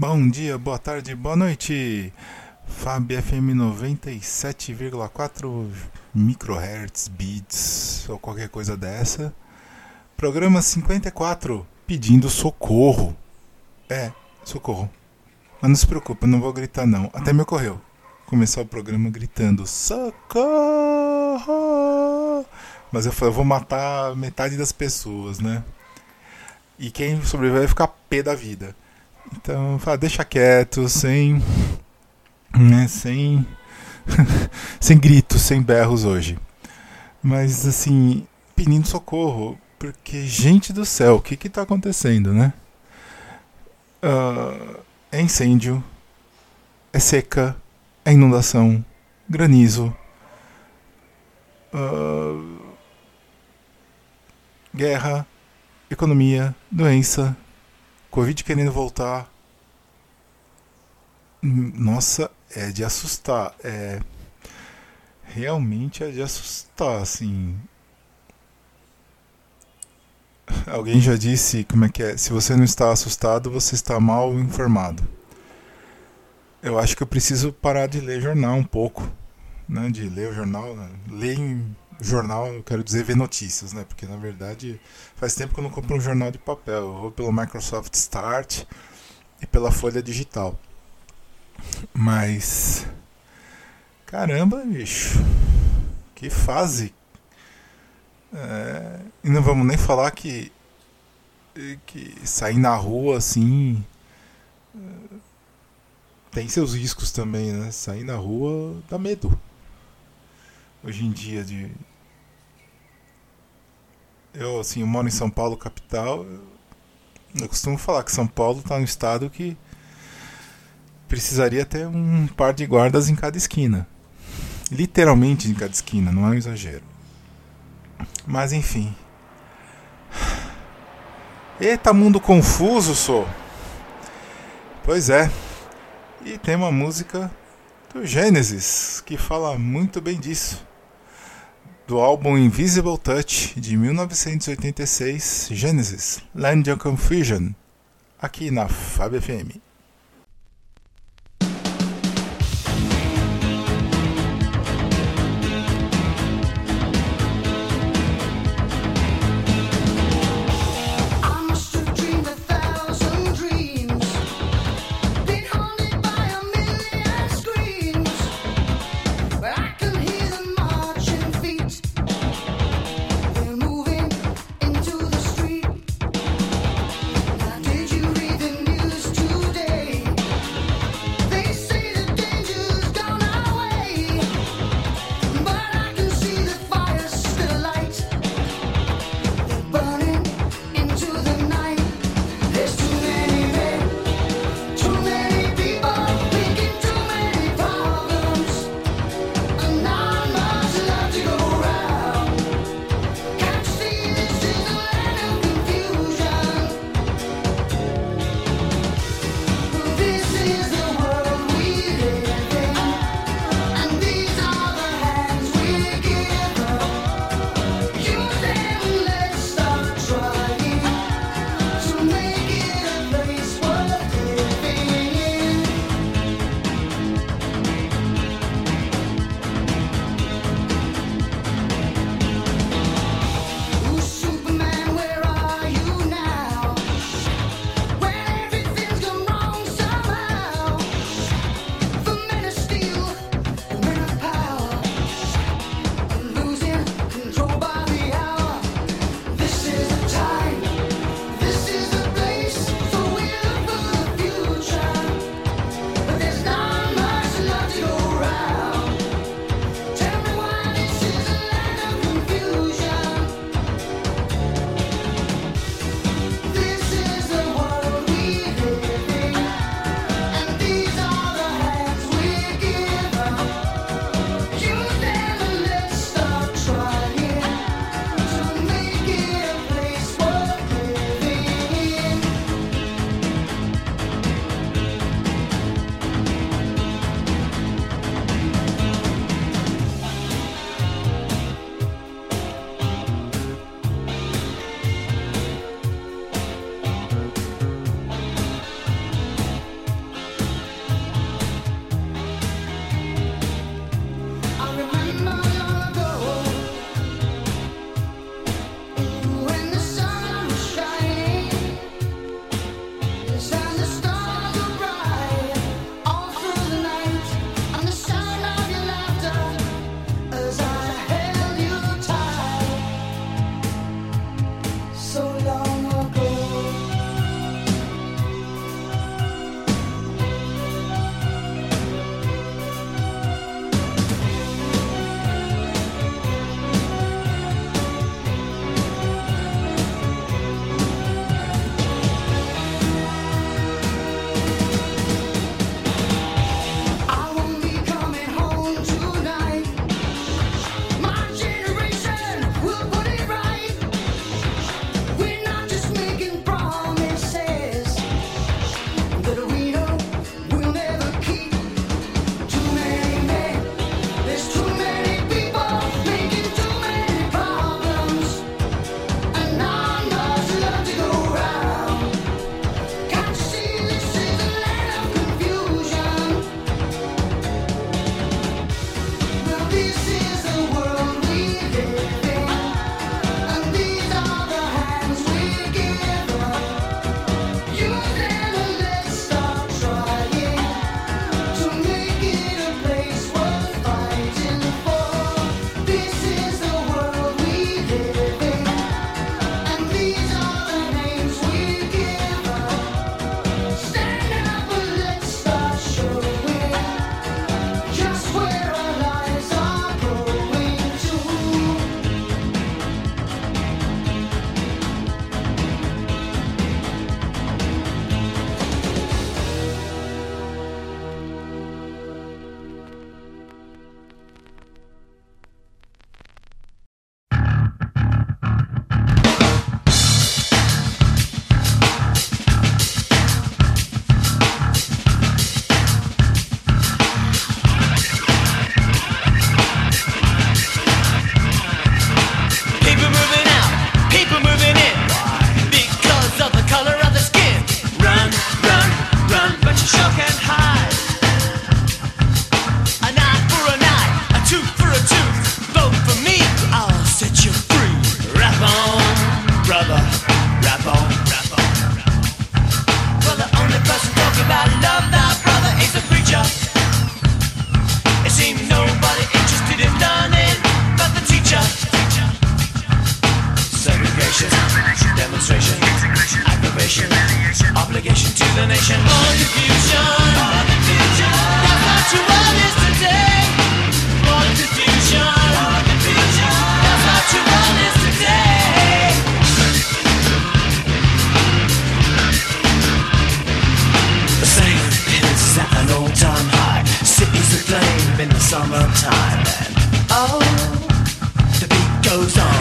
Bom dia, boa tarde, boa noite. Fab FM 97,4 microhertz beats ou qualquer coisa dessa. Programa 54, pedindo socorro. É, socorro. Mas não se preocupe, não vou gritar não. Até me ocorreu começar o programa gritando socorro. Mas eu falei, eu vou matar metade das pessoas, né? E quem sobreviver vai ficar pé da vida. Então, fala, deixa quieto, sem. Né, sem. sem gritos, sem berros hoje. Mas, assim, pedindo socorro. Porque, gente do céu, o que que tá acontecendo, né? Uh, é incêndio, é seca, é inundação, granizo, uh, guerra, economia, doença, Covid querendo voltar. Nossa, é de assustar. É. Realmente é de assustar, assim. Alguém já disse como é que é? Se você não está assustado, você está mal informado. Eu acho que eu preciso parar de ler jornal um pouco. Né? De ler o jornal. Né? Ler em jornal, eu quero dizer ver notícias, né? Porque na verdade faz tempo que eu não compro um jornal de papel. Eu vou pelo Microsoft Start e pela Folha Digital. Mas caramba, bicho, que fase! É... e não vamos nem falar que que sair na rua assim é, tem seus riscos também, né? Sair na rua dá medo hoje em dia de eu assim eu moro em São Paulo capital. Eu costumo falar que São Paulo está no estado que precisaria ter um par de guardas em cada esquina. Literalmente em cada esquina não é um exagero. Mas enfim. Eita mundo confuso sou. Pois é. E tem uma música do Gênesis que fala muito bem disso do álbum Invisible Touch de 1986, Genesis, Land of Confusion, aqui na Fab FM. summertime and oh, the beat goes on.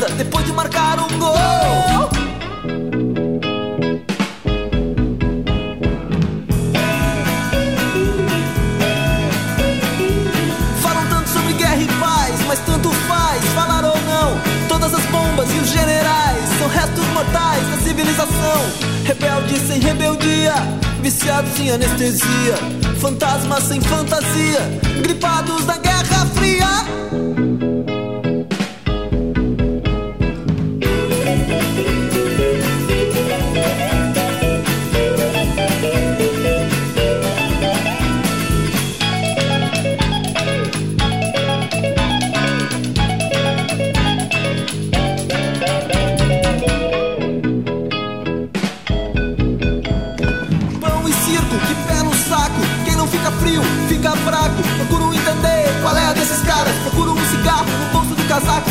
vida depois de marcar um gol. Falam tanto sobre guerra e paz, mas tanto faz, falar ou não. Todas as bombas e os generais são restos mortais da civilização. Rebeldes sem rebeldia, viciados em anestesia, fantasmas sem fantasia, gripados da Guerra Fria.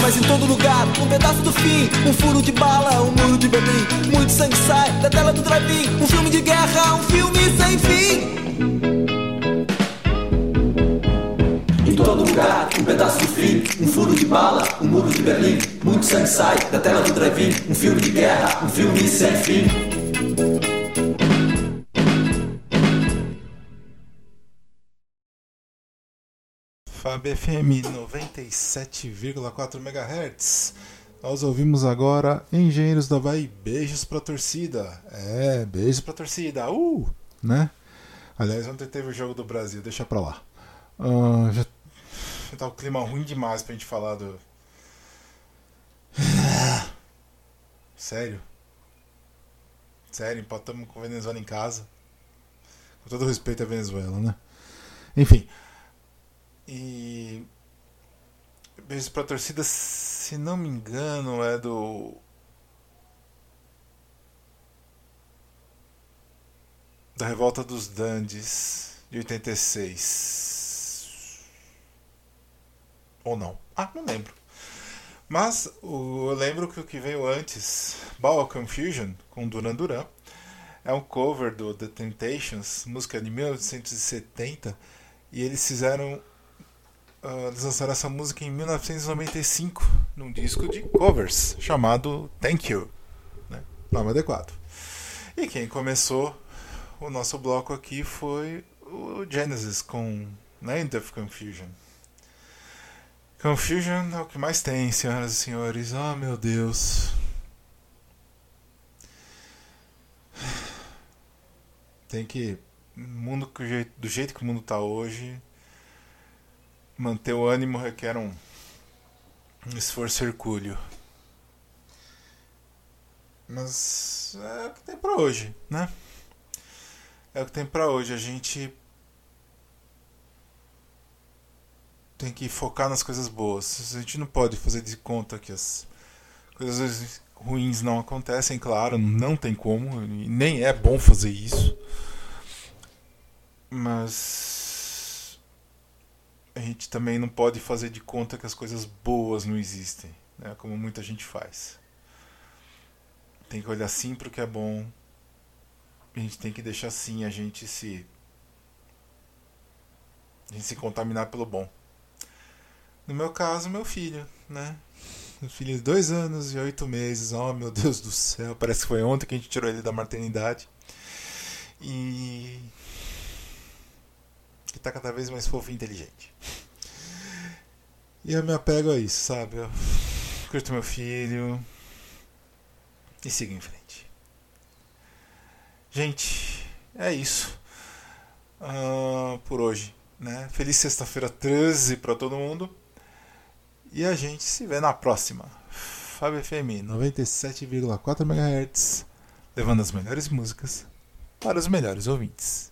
mas em todo lugar Um pedaço do fim, um furo de bala, um muro de Berlim Muito sangue sai da tela do drive Um filme de guerra, um filme sem fim. Em todo lugar, um pedaço do fim Um furo de bala, um muro de Berlim Muito sangue sai da tela do drive Um filme de guerra, um filme sem fim. Fábio FM 97,4 MHz. Nós ouvimos agora Engenheiros da Bahia. Beijos pra torcida. É, beijos pra torcida. Uh! Né? Aliás, ontem teve o jogo do Brasil, deixa pra lá. Uh, já... já tá o um clima ruim demais pra gente falar do. Sério? Sério, empatamos com a Venezuela em casa. Com todo respeito à Venezuela, né? Enfim. E. Beijos pra torcida, se não me engano, é do. Da Revolta dos Dandes, de 86. Ou não? Ah, não lembro. Mas o, eu lembro que o que veio antes, Ball Confusion, com Duran Duran, é um cover do The Temptations, música de 1970, e eles fizeram. Uh, eles lançaram essa música em 1995, num disco de covers chamado Thank You, né? nome adequado. E quem começou o nosso bloco aqui foi o Genesis com Land of Confusion. Confusion é o que mais tem, senhoras e senhores. Oh meu Deus. Tem que. Mundo, do jeito que o mundo está hoje, manter o ânimo requer um, esforço hercúleo. Mas é o que tem para hoje, né? É o que tem para hoje. A gente tem que focar nas coisas boas. A gente não pode fazer de conta que as coisas ruins não acontecem, claro, não tem como, nem é bom fazer isso. Mas a gente também não pode fazer de conta que as coisas boas não existem, né? como muita gente faz. Tem que olhar sim para o que é bom. A gente tem que deixar sim a gente se a gente se contaminar pelo bom. No meu caso, meu filho, né? Meu filho de dois anos e oito meses. Oh, meu Deus do céu. Parece que foi ontem que a gente tirou ele da maternidade. E. Tá cada vez mais fofo e inteligente. E eu me apego a isso, sabe? Eu curto meu filho. E sigo em frente. Gente, é isso. Uh, por hoje. Né? Feliz sexta-feira 13 para todo mundo. E a gente se vê na próxima. Fábio FM 97,4 MHz, levando as melhores músicas para os melhores ouvintes.